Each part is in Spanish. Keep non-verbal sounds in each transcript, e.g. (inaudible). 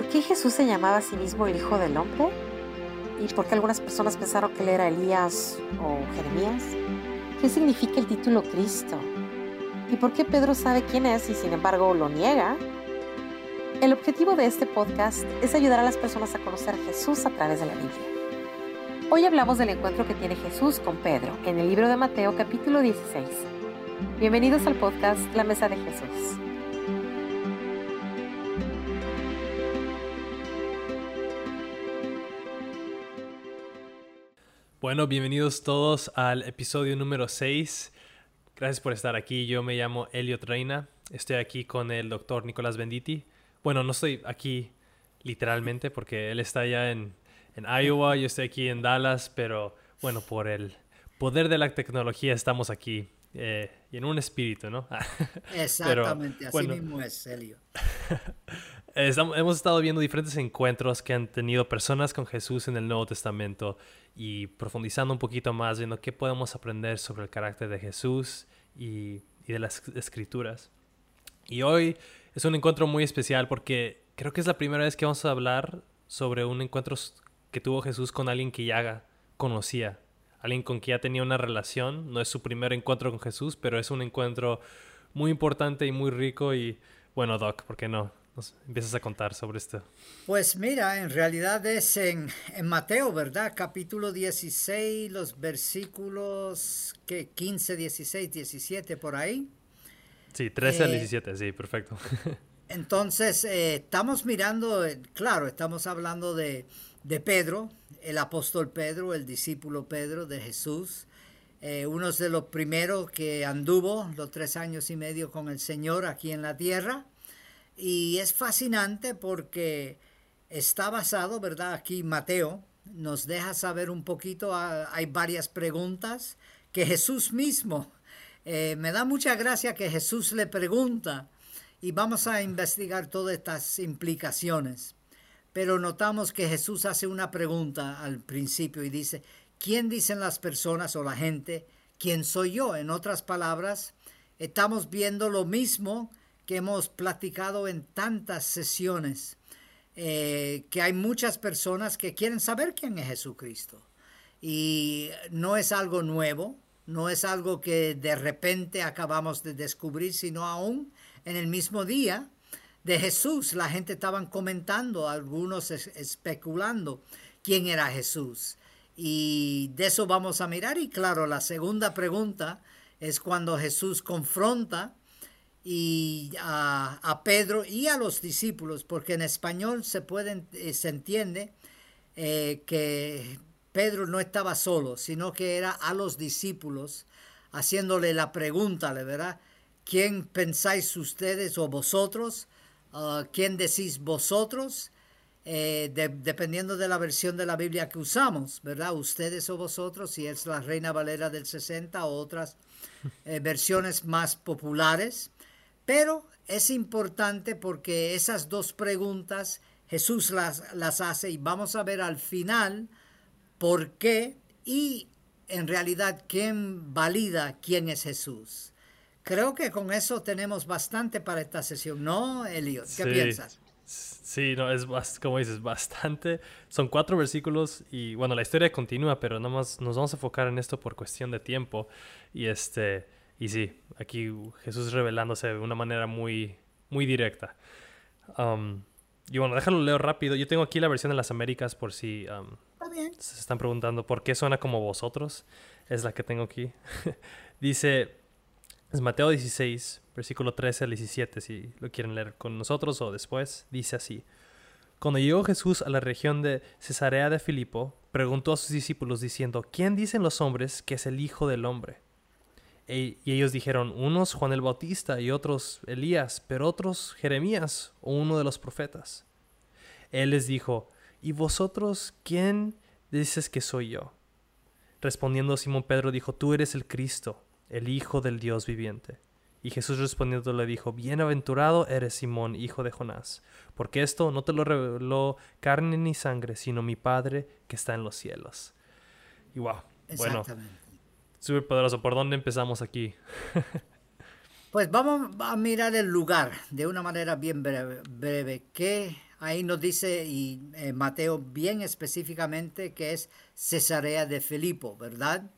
¿Por qué Jesús se llamaba a sí mismo el Hijo del Hombre? ¿Y por qué algunas personas pensaron que él era Elías o Jeremías? ¿Qué significa el título Cristo? ¿Y por qué Pedro sabe quién es y sin embargo lo niega? El objetivo de este podcast es ayudar a las personas a conocer a Jesús a través de la Biblia. Hoy hablamos del encuentro que tiene Jesús con Pedro en el libro de Mateo capítulo 16. Bienvenidos al podcast La Mesa de Jesús. Bueno, bienvenidos todos al episodio número 6. Gracias por estar aquí. Yo me llamo Elliot Reina. Estoy aquí con el doctor Nicolás Benditi. Bueno, no estoy aquí literalmente porque él está allá en, en Iowa, yo estoy aquí en Dallas, pero bueno, por el poder de la tecnología estamos aquí eh, y en un espíritu, ¿no? (laughs) Exactamente, así mismo es, (laughs) Hemos estado viendo diferentes encuentros que han tenido personas con Jesús en el Nuevo Testamento y profundizando un poquito más, viendo qué podemos aprender sobre el carácter de Jesús y, y de las escrituras. Y hoy es un encuentro muy especial porque creo que es la primera vez que vamos a hablar sobre un encuentro que tuvo Jesús con alguien que ya conocía, alguien con quien ya tenía una relación. No es su primer encuentro con Jesús, pero es un encuentro muy importante y muy rico. Y bueno, Doc, ¿por qué no? Nos empiezas a contar sobre esto. Pues mira, en realidad es en, en Mateo, ¿verdad? Capítulo 16, los versículos que 15, 16, 17 por ahí. Sí, 13 al 17, eh, sí, perfecto. (laughs) entonces, eh, estamos mirando, eh, claro, estamos hablando de, de, Pedro, el apóstol Pedro, el discípulo Pedro de Jesús, uno de los primeros que anduvo los tres años y medio con el Señor aquí en la tierra. Y es fascinante porque está basado, ¿verdad? Aquí Mateo nos deja saber un poquito, ah, hay varias preguntas que Jesús mismo, eh, me da mucha gracia que Jesús le pregunta y vamos a investigar todas estas implicaciones. Pero notamos que Jesús hace una pregunta al principio y dice, ¿quién dicen las personas o la gente? ¿Quién soy yo? En otras palabras, estamos viendo lo mismo que hemos platicado en tantas sesiones, eh, que hay muchas personas que quieren saber quién es Jesucristo. Y no es algo nuevo, no es algo que de repente acabamos de descubrir, sino aún en el mismo día de Jesús, la gente estaban comentando, algunos especulando quién era Jesús. Y de eso vamos a mirar. Y claro, la segunda pregunta es cuando Jesús confronta y a, Pedro y a los discípulos, porque en español se, puede, eh, se entiende eh, que Pedro no estaba solo, sino que era a los discípulos haciéndole la pregunta, ¿verdad? ¿Quién pensáis ustedes o vosotros? Ah, ¿Quién decís vosotros? Eh, dependiendo de la versión de la Biblia que usamos, ¿verdad? Ustedes o vosotros, si es la Reina Valera del 60 o otras versiones más populares. Pero es importante porque esas dos preguntas Jesús las, las hace y vamos a ver al final por qué y en realidad quién valida quién es Jesús. Creo que con eso tenemos bastante para esta sesión, ¿no, Elliot? ¿Qué piensas? Sí, no, es como dices, bastante. Son cuatro versículos y bueno, la historia continúa, pero nada más nos vamos a enfocar en esto por cuestión de tiempo. Y este, y sí, aquí Jesús revelándose de una manera muy, muy directa. Um, y bueno, déjalo leo rápido. Yo tengo aquí la versión de las Américas por si um, se están preguntando por qué suena como vosotros. Es la que tengo aquí. (laughs) Dice, es Mateo 16, versículo 13 al 17, si lo quieren leer con nosotros o después. Dice así. Cuando llegó Jesús a la región de Cesarea de Filipo, preguntó a sus discípulos diciendo, ¿quién dicen los hombres que es el Hijo del Hombre? Y ellos dijeron, unos Juan el Bautista y otros Elías, pero otros Jeremías o uno de los profetas. Él les dijo, ¿y vosotros quién dices que soy yo? Respondiendo Simón Pedro dijo, tú eres el Cristo, el Hijo del Dios viviente. Y Jesús respondiendo le dijo, Bienaventurado eres Simón, hijo de Jonás, porque esto no te lo reveló carne ni sangre, sino mi Padre que está en los cielos. Y wow, bueno, súper poderoso. ¿Por dónde empezamos aquí? (laughs) pues vamos a mirar el lugar de una manera bien breve. ¿Qué ahí nos dice y eh, Mateo bien específicamente que es Cesarea de Filipo, ¿verdad?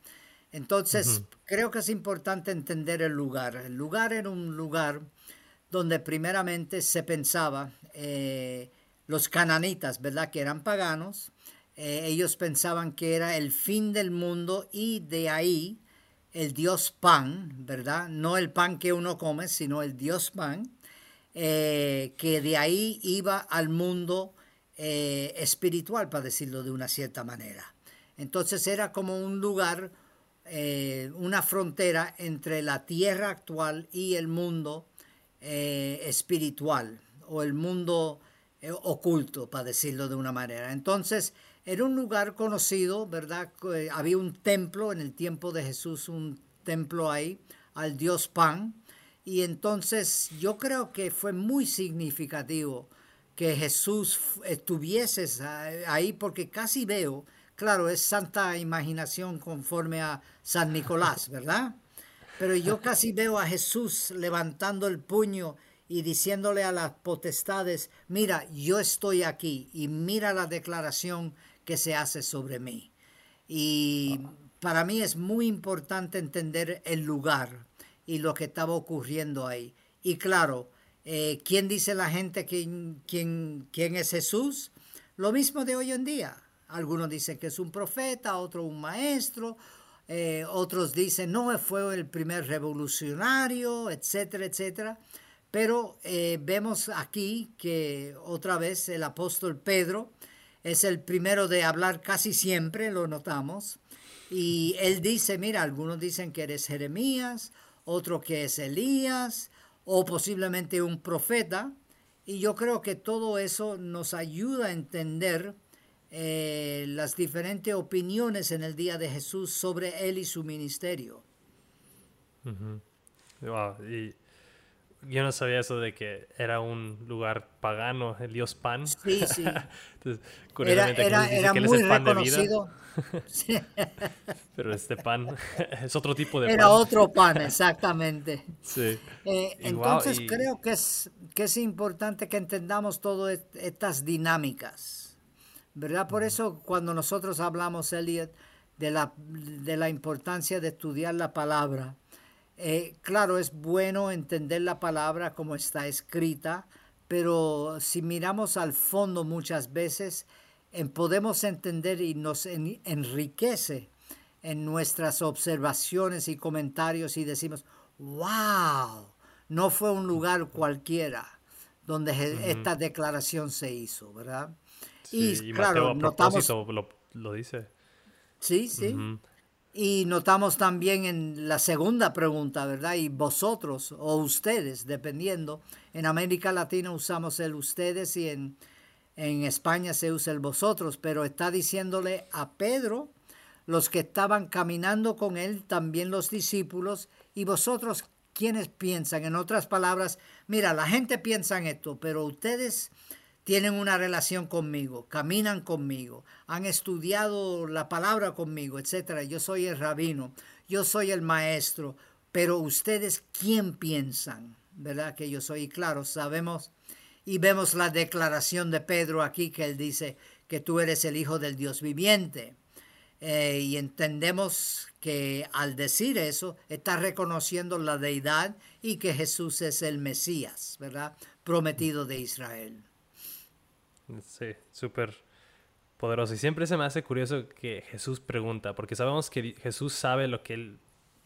Entonces, creo que es importante entender el lugar. El lugar era un lugar donde primeramente se pensaba, eh, los cananitas, ¿verdad? Que eran paganos, eh, ellos pensaban que era el fin del mundo y de ahí el dios pan, ¿verdad? No el pan que uno come, sino el dios pan, eh, que de ahí iba al mundo espiritual, para decirlo de una cierta manera. Entonces era como un lugar eh, una frontera entre la tierra actual y el mundo eh, espiritual o el mundo eh, oculto, para decirlo de una manera. Entonces, era un lugar conocido, ¿verdad? Había un templo en el tiempo de Jesús, un templo ahí al dios Pan. Y entonces yo creo que fue muy significativo que Jesús estuviese ahí porque casi veo Claro, es santa imaginación conforme a San Nicolás, ¿verdad? (laughs) Pero yo casi veo a Jesús levantando el puño y diciéndole a las potestades, mira, yo estoy aquí y mira la declaración que se hace sobre mí. Y para mí es muy importante entender el lugar y lo que estaba ocurriendo ahí. Y claro, eh, ¿quién dice la gente quién, quién, quién es Jesús? Lo mismo de hoy en día. Algunos dicen que es un profeta, otros un maestro, eh, otros dicen no, fue el primer revolucionario, etcétera, etcétera. Pero eh, vemos aquí que otra vez el apóstol Pedro es el primero de hablar casi siempre, lo notamos. Y él dice, mira, algunos dicen que eres Jeremías, otro que es Elías, o posiblemente un profeta. Y yo creo que todo eso nos ayuda a entender eh, las diferentes opiniones en el día de Jesús sobre él y su ministerio. y yo no sabía eso de que era un lugar pagano, el dios Pan. Sí, sí. (laughs) era, era, muy reconocido. Pero este pan (laughs) es otro tipo de pan. Era otro pan, (laughs) exactamente. Sí. Eh, entonces creo que es, que es importante que entendamos todas estas dinámicas. ¿verdad? Por eso cuando nosotros hablamos, Elliot, de la, de la importancia de estudiar la palabra, eh, claro, es bueno entender la palabra como está escrita, pero si miramos al fondo muchas veces, podemos entender y nos enriquece en nuestras observaciones y comentarios y decimos, wow, no fue un lugar cualquiera donde esta declaración se hizo, ¿verdad? y, claro, notamos. Lo, dice. Sí, sí. Y notamos también en la segunda pregunta, ¿verdad? Y vosotros o ustedes, dependiendo. En América Latina usamos el ustedes y en, en España se usa el vosotros, pero está diciéndole a Pedro, los que estaban caminando con él, también los discípulos, y vosotros, quienes piensan? En otras palabras, mira, la gente piensa en esto, pero ustedes tienen una relación conmigo, caminan conmigo, han estudiado la palabra conmigo, etcétera. Yo soy el rabino, yo soy el maestro, pero ustedes quién piensan, ¿verdad? Que yo soy. Y claro, sabemos y vemos la declaración de Pedro aquí que él dice que tú eres el hijo del Dios viviente. Eh, y entendemos que al decir eso está reconociendo la deidad y que Jesús es el Mesías, ¿verdad? Prometido de Israel. Sí, súper poderoso. Y siempre se me hace curioso que Jesús pregunta, porque sabemos que Jesús sabe lo que él,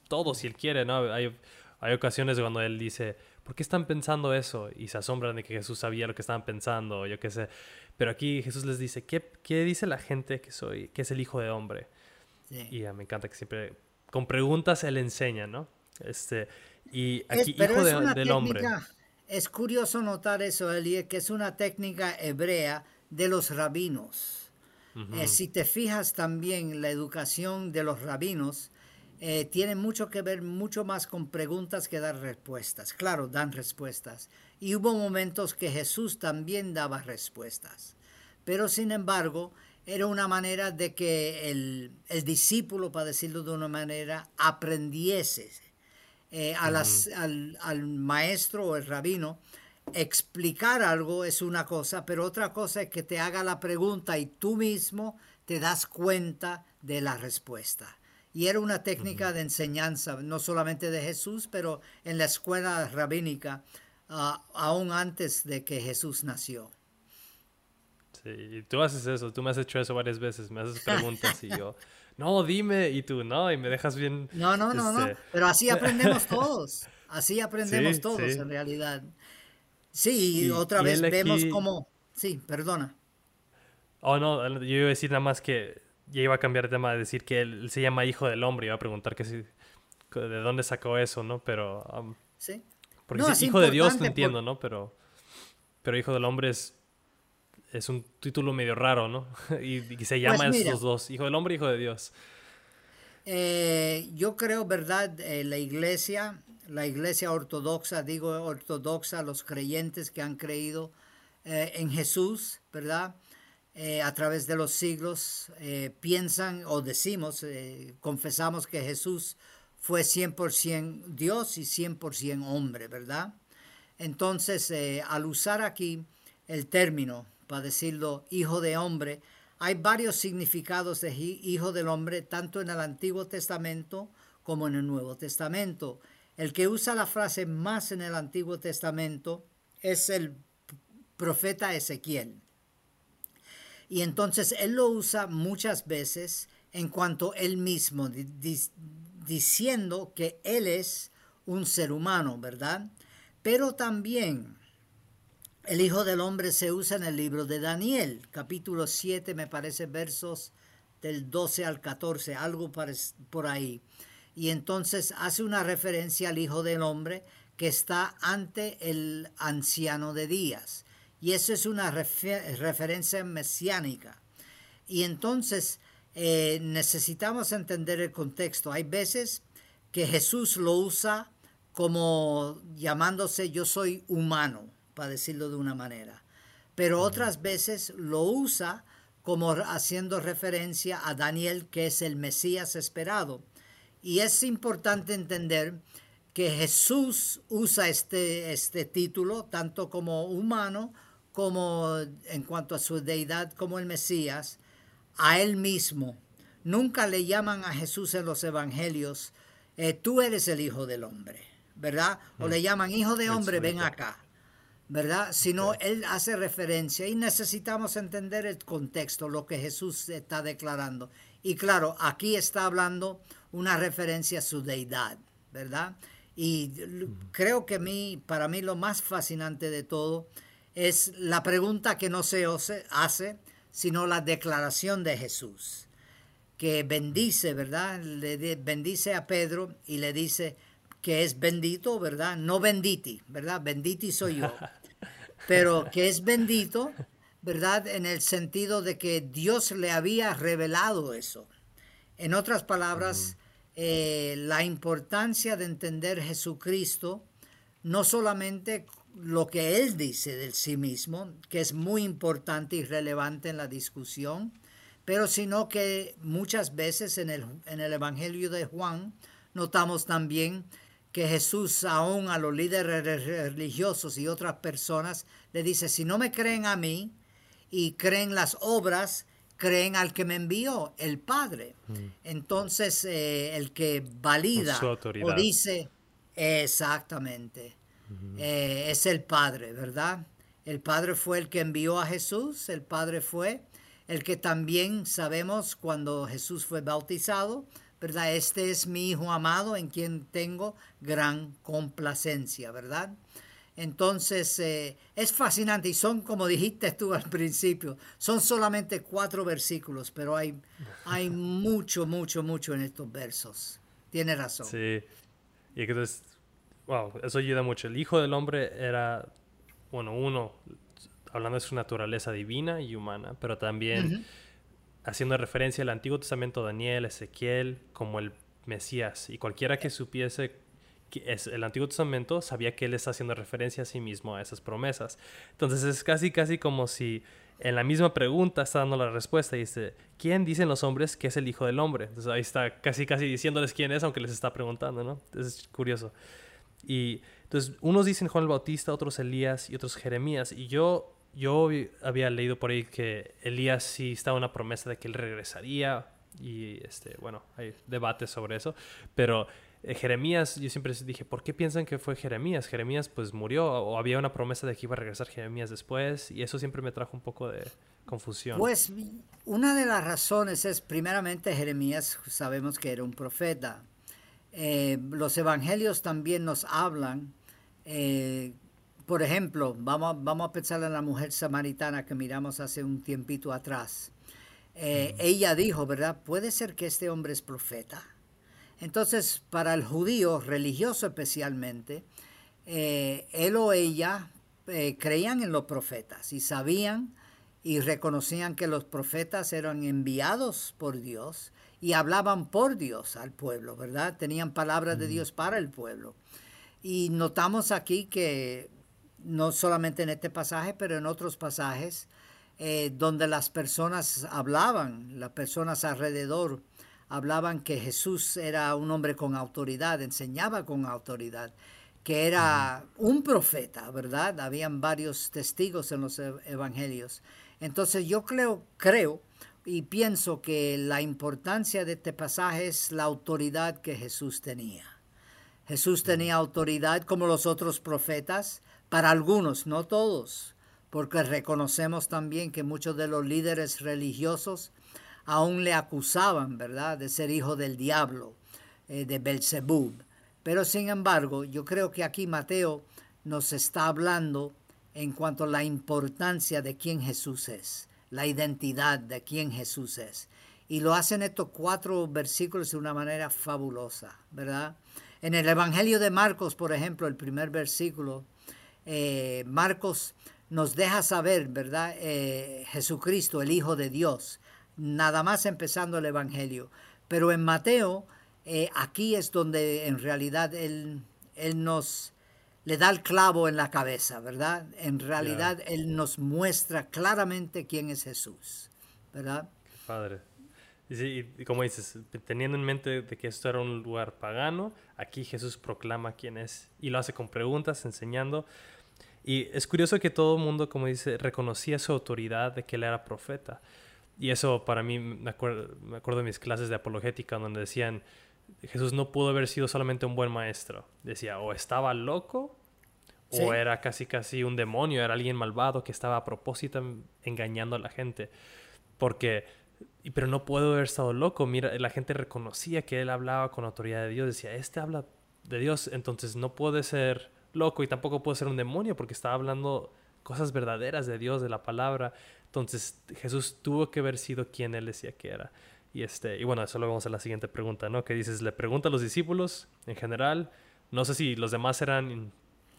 todo si él quiere, ¿no? Hay, hay ocasiones cuando él dice, ¿por qué están pensando eso? Y se asombran de que Jesús sabía lo que estaban pensando, yo qué sé. Pero aquí Jesús les dice, ¿qué, qué dice la gente que soy, que es el Hijo de Hombre? Y me encanta que siempre, con preguntas él enseña, ¿no? Este, y aquí, Hijo del Hombre. Es curioso notar eso, Eli, que es una técnica hebrea de los rabinos. Eh, si te fijas también, la educación de los rabinos eh, tiene mucho que ver, mucho más con preguntas que dar respuestas. Claro, dan respuestas. Y hubo momentos que Jesús también daba respuestas. Pero sin embargo, era una manera de que el, el discípulo, para decirlo de una manera, aprendiese eh, al, al, maestro o el rabino explicar algo es una cosa, pero otra cosa es que te haga la pregunta y tú mismo te das cuenta de la respuesta. Y era una técnica de enseñanza, no solamente de Jesús, pero en la escuela rabínica, ah, aún antes de que Jesús nació. Sí, y tú haces eso, tú me has hecho eso varias veces, me haces preguntas y yo, (laughs) no, dime, y tú, no, y me dejas bien. No, no, no, no, este, pero así (laughs) aprendemos todos, así aprendemos todos en realidad. Sí, y, otra vez vemos como, sí, perdona. Oh, no, yo iba a decir nada más que ya iba a cambiar de tema, de decir que él, se llama hijo del hombre, iba a preguntar que si, de dónde sacó eso, ¿no? Pero... Um, sí. Porque si hijo de Dios lo entiendo, ¿no? Pero, pero hijo del hombre es, es un título medio raro, ¿no? (laughs) y, se llama pues esos dos, hijo del hombre y hijo de Dios. Eh, yo creo, ¿verdad? Eh, la iglesia, la iglesia ortodoxa, digo ortodoxa, los creyentes que han creído eh, en Jesús, ¿verdad? A través de los siglos piensan o decimos, confesamos que Jesús fue 100% Dios y 100% hombre, ¿verdad? Entonces, al usar aquí el término, para decirlo, hijo de hombre, hay varios significados de hijo del hombre, tanto en el Antiguo Testamento como en el Nuevo Testamento. El que usa la frase más en el Antiguo Testamento es el profeta Ezequiel. Y entonces él lo usa muchas veces en cuanto él mismo, diciendo que él es un ser humano, ¿verdad? Pero también el Hijo del Hombre se usa en el libro de Daniel, capítulo 7, me parece, versos del 12 al 14, algo por ahí. Y entonces hace una referencia al Hijo del Hombre que está ante el anciano de días. Y eso es una referencia mesiánica. Y entonces eh, necesitamos entender el contexto. Hay veces que Jesús lo usa como llamándose yo soy humano, para decirlo de una manera. Pero otras veces lo usa como haciendo referencia a Daniel, que es el Mesías esperado. Y es importante entender que Jesús usa este, este título tanto como humano como en cuanto a su deidad como el Mesías, a él mismo. Nunca le llaman a Jesús en los evangelios, eh, tú eres el Hijo del Hombre, ¿verdad? O le mm. llaman Hijo de Hombre, ven acá, ¿verdad? Sino él hace referencia y necesitamos entender el contexto, lo que Jesús está declarando. Y claro, aquí está hablando una referencia a su deidad, ¿verdad? Y creo que mí, para mí lo más fascinante de todo es la pregunta que no se hace, sino la declaración de Jesús, que bendice, ¿verdad? Le bendice a Pedro y le dice que es bendito, ¿verdad? No benditi, ¿verdad? Benditi soy yo, (laughs) pero que es bendito, ¿verdad? En el sentido de que Dios le había revelado eso. En otras palabras, eh, la importancia de entender Jesucristo no solamente lo que él dice de sí mismo, que es muy importante y relevante en la discusión, pero sino que muchas veces en el, en el Evangelio de Juan notamos también que Jesús aún a los líderes religiosos y otras personas le dice, si no me creen a mí y creen las obras, creen al que me envió, el Padre. Mm. Entonces, eh, el que valida o dice, exactamente, eh, es el Padre, ¿verdad? El Padre fue el que envió a Jesús, el Padre fue el que también sabemos cuando Jesús fue bautizado, ¿verdad? Este es mi Hijo amado en quien tengo gran complacencia, ¿verdad? Entonces, eh, es fascinante y son, como dijiste tú al principio, son solamente cuatro versículos, pero hay, hay mucho, mucho, mucho en estos versos. Tiene razón. Sí. Y entonces wow, eso ayuda mucho. El Hijo del Hombre era, bueno, uno, hablando de su naturaleza divina y humana, pero también haciendo referencia al Antiguo Testamento, Daniel, Ezequiel, como el Mesías. Y cualquiera que supiese que es el Antiguo Testamento sabía que él está haciendo referencia a sí mismo a esas promesas. Entonces es casi, casi como si en la misma pregunta está dando la respuesta y dice, ¿quién dicen los hombres que es el Hijo del Hombre? Entonces ahí está casi, casi diciéndoles quién es, aunque les está preguntando, ¿no? Es curioso. Y entonces, unos dicen Juan el Bautista, otros Elías y otros Jeremías. Y yo, yo había leído por ahí que Elías sí estaba una promesa de que él regresaría. Y este, bueno, hay debates sobre eso. Pero eh, Jeremías, yo siempre dije, ¿por qué piensan que fue Jeremías? Jeremías pues murió o había una promesa de que iba a regresar Jeremías después y eso siempre me trajo un poco de confusión. Pues una de las razones es, primeramente, Jeremías sabemos que era un profeta. Eh, los evangelios también nos hablan, eh, por ejemplo, vamos, vamos a pensar en la mujer samaritana que miramos hace un tiempito atrás. Ella dijo, ¿verdad? Puede ser que este hombre es profeta. Entonces, para el judío religioso especialmente, eh, él o ella eh, creían en los profetas y sabían y reconocían que los profetas eran enviados por Dios y hablaban por Dios al pueblo, ¿verdad? Tenían palabras de Dios para el pueblo. Y notamos aquí que no solamente en este pasaje, pero en otros pasajes, eh, donde las personas hablaban, las personas alrededor, hablaban que Jesús era un hombre con autoridad, enseñaba con autoridad, que era un profeta, ¿verdad? Habían varios testigos en los evangelios. Entonces yo creo, creo y pienso que la importancia de este pasaje es la autoridad que Jesús tenía. Jesús tenía autoridad como los otros profetas, para algunos, no todos, porque reconocemos también que muchos de los líderes religiosos aún le acusaban, ¿verdad?, de ser hijo del diablo, eh, de Belzebub. Pero sin embargo, yo creo que aquí Mateo nos está hablando en cuanto a la importancia de quién Jesús es, la identidad de quién Jesús es. Y lo hacen estos cuatro versículos de una manera fabulosa, ¿verdad? En el Evangelio de Marcos, por ejemplo, el primer versículo, eh, Marcos nos deja saber, ¿verdad? Eh, Jesucristo, el Hijo de Dios, nada más empezando el Evangelio. Pero en Mateo, eh, aquí es donde en realidad él, él, nos le da el clavo en la cabeza, ¿verdad? En realidad Él nos muestra claramente quién es Jesús, ¿verdad? Padre. Y, como dices, teniendo en mente de que esto era un lugar pagano, aquí Jesús proclama quién es y lo hace con preguntas, enseñando. Y es curioso que todo el mundo, como dice, reconocía su autoridad de que él era profeta. Y eso para mí, me acuerdo, me acuerdo de mis clases de apologética donde decían, Jesús no pudo haber sido solamente un buen maestro. Decía, o estaba loco, o era casi casi un demonio, era alguien malvado que estaba a propósito engañando a la gente. Porque, pero no puedo haber estado loco. Mira, la gente reconocía que él hablaba con autoridad de Dios. Decía, este habla de Dios, entonces no puede ser loco y tampoco puede ser un demonio porque estaba hablando cosas verdaderas de Dios, de la palabra. Entonces Jesús tuvo que haber sido quien él decía que era. Y, este, y bueno, eso lo vamos a la siguiente pregunta, ¿no? Que dices, le pregunta a los discípulos en general, no sé si los demás eran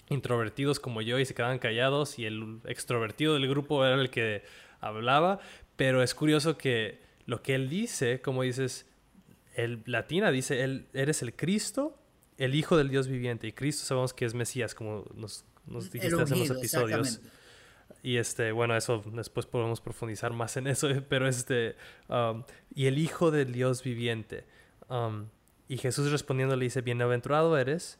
introvertidos como yo y se quedaban callados y el extrovertido del grupo era el que hablaba, pero es curioso que lo que él dice, como dices, el latina dice, él, eres el Cristo, el Hijo del Dios viviente, y Cristo sabemos que es Mesías, como nos, nos dijiste hace unos episodios. Y este, bueno, eso después podemos profundizar más en eso, (laughs) pero este, um, y el Hijo del Dios viviente. Um, y Jesús respondiendo le dice, bienaventurado eres,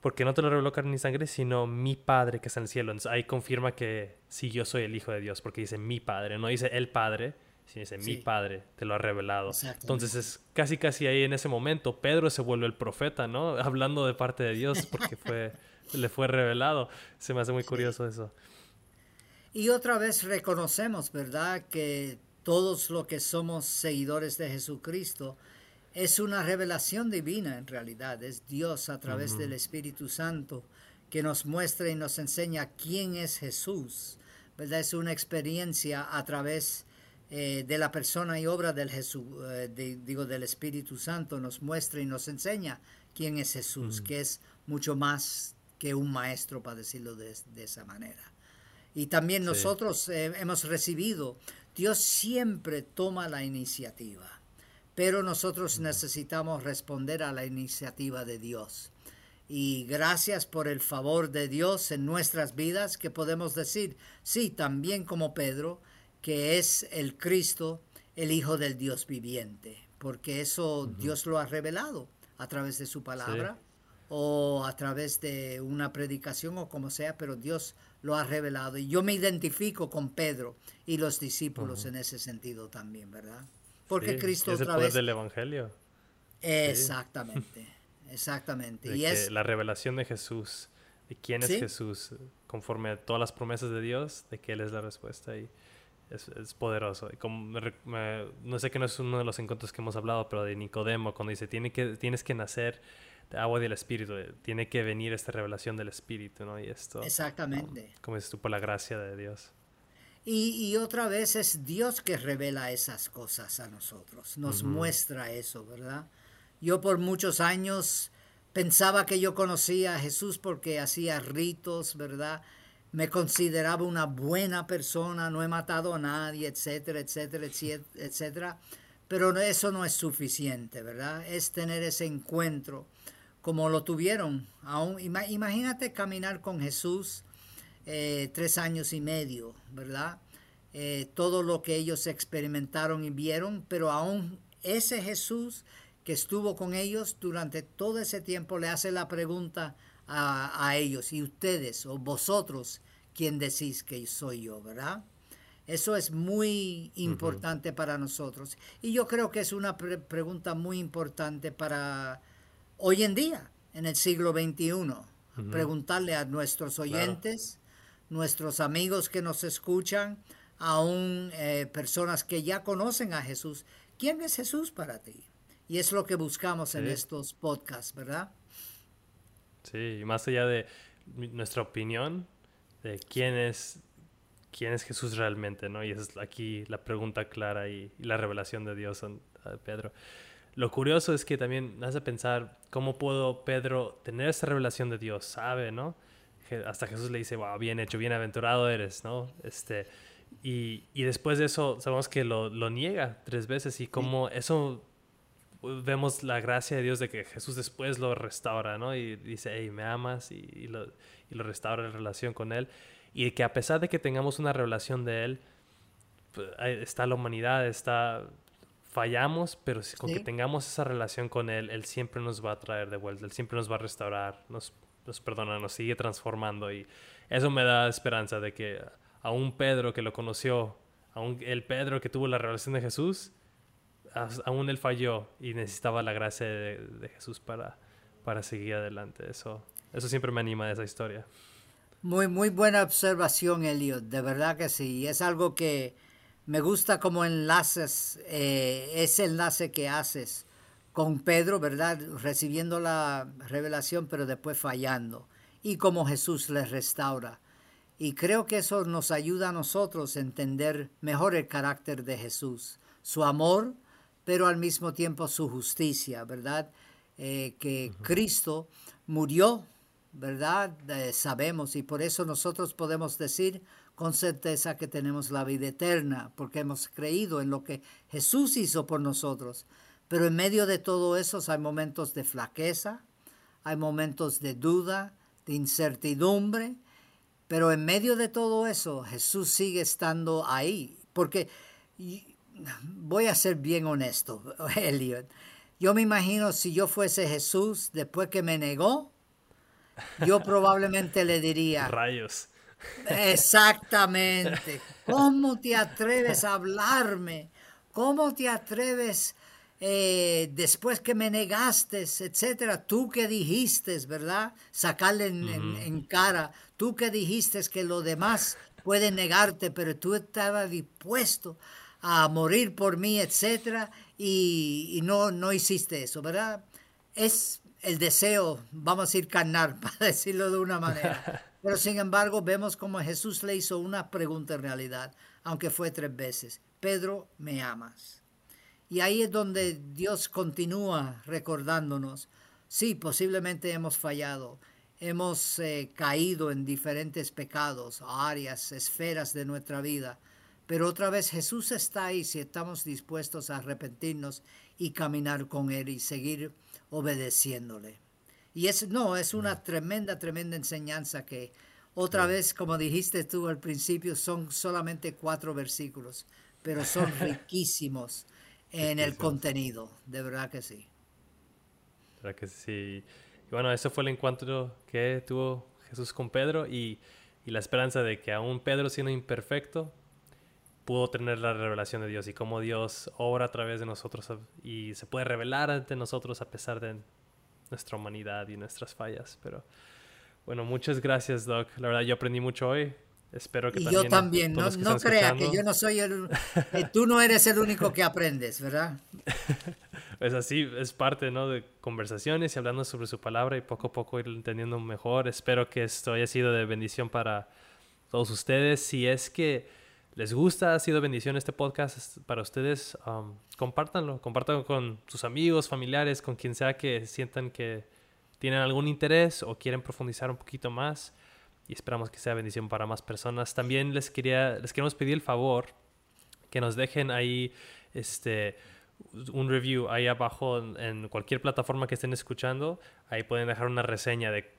porque no te lo reveló carne ni sangre, sino mi Padre que está en el cielo. Entonces ahí confirma que sí, yo soy el Hijo de Dios, porque dice mi Padre, no dice el Padre, sino dice mi Padre, te lo ha revelado. Entonces es casi, casi ahí en ese momento, Pedro se vuelve el profeta, ¿no? (laughs) Hablando de parte de Dios, porque fue, (laughs) le fue revelado. Se me hace muy curioso eso. Y otra vez reconocemos, ¿verdad?, que todos los que somos seguidores de Jesucristo es una revelación divina en realidad, es Dios a través del Espíritu Santo que nos muestra y nos enseña quién es Jesús, ¿verdad? Es una experiencia a través eh, de la persona y obra del Jesús, eh, digo, del Espíritu Santo, nos muestra y nos enseña quién es Jesús, que es mucho más que un maestro, para decirlo de esa manera. Y también nosotros eh, hemos recibido, Dios siempre toma la iniciativa, pero nosotros necesitamos responder a la iniciativa de Dios. Y gracias por el favor de Dios en nuestras vidas que podemos decir, sí, también como Pedro, que es el Cristo, el Hijo del Dios viviente, porque eso Dios lo ha revelado a través de su palabra. o a través de una predicación o como sea, pero Dios lo ha revelado. Y yo me identifico con Pedro y los discípulos en ese sentido también, ¿verdad? Porque Cristo es el poder del Evangelio. Exactamente, (laughs) exactamente. y es la revelación de Jesús, de quién es Jesús, conforme a todas las promesas de Dios, de que Él es la respuesta y es, es poderoso. No sé que no es uno de los encuentros que hemos hablado, pero de Nicodemo, cuando dice, Tiene que, tienes que nacer de agua del Espíritu, eh, tiene que venir esta revelación del Espíritu, ¿no? Y esto... Exactamente. como dices tú, por la gracia de Dios. Y, y, otra vez es Dios que revela esas cosas a nosotros, nos muestra eso, ¿verdad? Yo por muchos años pensaba que yo conocía a Jesús porque hacía ritos, ¿verdad? Me consideraba una buena persona, no he matado a nadie, etcétera, etcétera, etcétera. Pero eso no es suficiente, ¿verdad? Es tener ese encuentro como lo tuvieron. Aún, imagínate caminar con Jesús eh, tres años y medio, ¿verdad? Eh, todo lo que ellos experimentaron y vieron, pero aún ese Jesús que estuvo con ellos durante todo ese tiempo le hace la pregunta a, ellos, y ustedes o vosotros, ¿quién decís que soy yo, verdad? Eso es muy importante para nosotros. Y yo creo que es una pregunta muy importante para hoy en día, en el siglo XXI. Preguntarle a nuestros oyentes, nuestros amigos que nos escuchan, aún eh, personas que ya conocen a Jesús, ¿quién es Jesús para ti? Y es lo que buscamos en estos podcasts, ¿verdad? Sí, más allá de nuestra opinión de quién es quién es Jesús realmente, ¿no? Y es aquí la pregunta clara y, la revelación de Dios a Pedro. Lo curioso es que también hace pensar cómo puedo Pedro tener esa revelación de Dios, sabe, ¿no? Hasta Jesús le dice, wow, bien hecho, bienaventurado eres, ¿no? Este, y, y después de eso sabemos que lo, lo niega tres veces y como eso vemos la gracia de Dios de que Jesús después lo restaura, ¿no? Y dice, hey, me amas y, y, lo, y lo restaura en relación con Él. Y que a pesar de que tengamos una revelación de Él, pues, está la humanidad, está fallamos, pero con que tengamos esa relación con Él, Él siempre nos va a traer de vuelta, Él siempre nos va a restaurar, nos, nos perdona, nos sigue transformando y eso me da esperanza de que aún Pedro que lo conoció, aún el Pedro que tuvo la revelación de Jesús, aún él falló y necesitaba la gracia de, Jesús para, para seguir adelante. Eso, eso siempre me anima de esa historia. Muy, muy buena observación, Elliot. De verdad que sí. Es algo que, me gusta como enlaces, eh, ese enlace que haces con Pedro, ¿verdad? Recibiendo la revelación, pero después fallando. Y como Jesús les restaura. Y creo que eso nos ayuda a nosotros a entender mejor el carácter de Jesús, su amor, pero al mismo tiempo su justicia, ¿verdad? Eh, que Cristo murió, ¿verdad? Eh, sabemos y por eso nosotros podemos decir, con certeza que tenemos la vida eterna, porque hemos creído en lo que Jesús hizo por nosotros. Pero en medio de todo eso hay momentos de flaqueza, hay momentos de duda, de incertidumbre, pero en medio de todo eso Jesús sigue estando ahí, porque voy a ser bien honesto, (laughs) Elliot. Yo me imagino si yo fuese Jesús después que me negó, yo (laughs) probablemente le diría, rayos Exactamente. (laughs) ¿Cómo te atreves a hablarme? ¿Cómo te atreves eh, después que me negaste, etcétera? Tú que dijiste, ¿verdad? Sacarle en, cara. Tú que dijiste que lo demás puede negarte, pero tú estabas dispuesto a morir por mí, etcétera, y, no, no hiciste eso, ¿verdad? Es el deseo, vamos a ir carnal, (laughs) para decirlo de una manera. (laughs) Pero sin embargo vemos como Jesús le hizo una pregunta en realidad, aunque fue tres veces. Pedro, ¿me amas? Y ahí es donde Dios continúa recordándonos, sí, posiblemente hemos fallado, hemos eh, caído en diferentes pecados, áreas, esferas de nuestra vida, pero otra vez Jesús está ahí si estamos dispuestos a arrepentirnos y caminar con Él y seguir obedeciéndole. Y es, no, es una tremenda, tremenda enseñanza que otra vez, como dijiste tú al principio, son solamente cuatro versículos, pero son (laughs) riquísimos en el contenido, de verdad que sí. De verdad que sí. bueno, ese fue el encuentro que tuvo Jesús con Pedro y, y la esperanza de que aún Pedro siendo imperfecto, pudo tener la revelación de Dios y cómo Dios obra a través de nosotros y se puede revelar ante nosotros a pesar de nuestra humanidad y nuestras fallas. Pero bueno, muchas gracias, Doc. La verdad, yo aprendí mucho hoy. Espero que y también. Yo también, no, no crea que yo no soy el. Eh, tú no eres el único que aprendes, ¿verdad? (laughs) pues así es parte, ¿no? De conversaciones y hablando sobre su palabra y poco a poco ir entendiendo mejor. Espero que esto haya sido de bendición para todos ustedes. Si es que les gusta, ha sido bendición este podcast para ustedes, um, compártanlo, compártanlo con sus amigos, familiares, con quien sea que sientan que tienen algún interés o quieren profundizar un poquito más y esperamos que sea bendición para más personas. También les quería les queremos pedir el favor que nos dejen ahí este un review ahí abajo en cualquier plataforma que estén escuchando, ahí pueden dejar una reseña de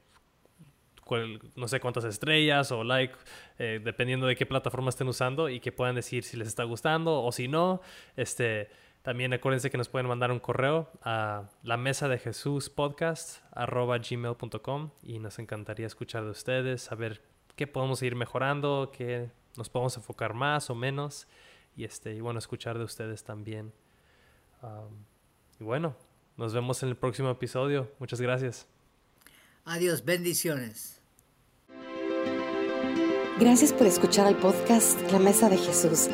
no sé cuántas estrellas o like, eh, dependiendo de qué plataforma estén usando y que puedan decir si les está gustando o si no. Este, también acuérdense que nos pueden mandar un correo a la mesa de Jesús podcast y nos encantaría escuchar de ustedes, saber qué podemos ir mejorando, qué nos podemos enfocar más o menos y este y bueno escuchar de ustedes también. y bueno, nos vemos en el próximo episodio. Muchas gracias. Adiós, bendiciones. Gracias por escuchar el podcast La Mesa de Jesús.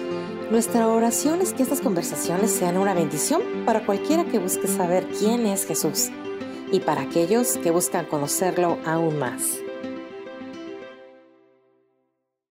Nuestra oración es que estas conversaciones sean una bendición para cualquiera que busque saber quién es Jesús y para aquellos que buscan conocerlo aún más.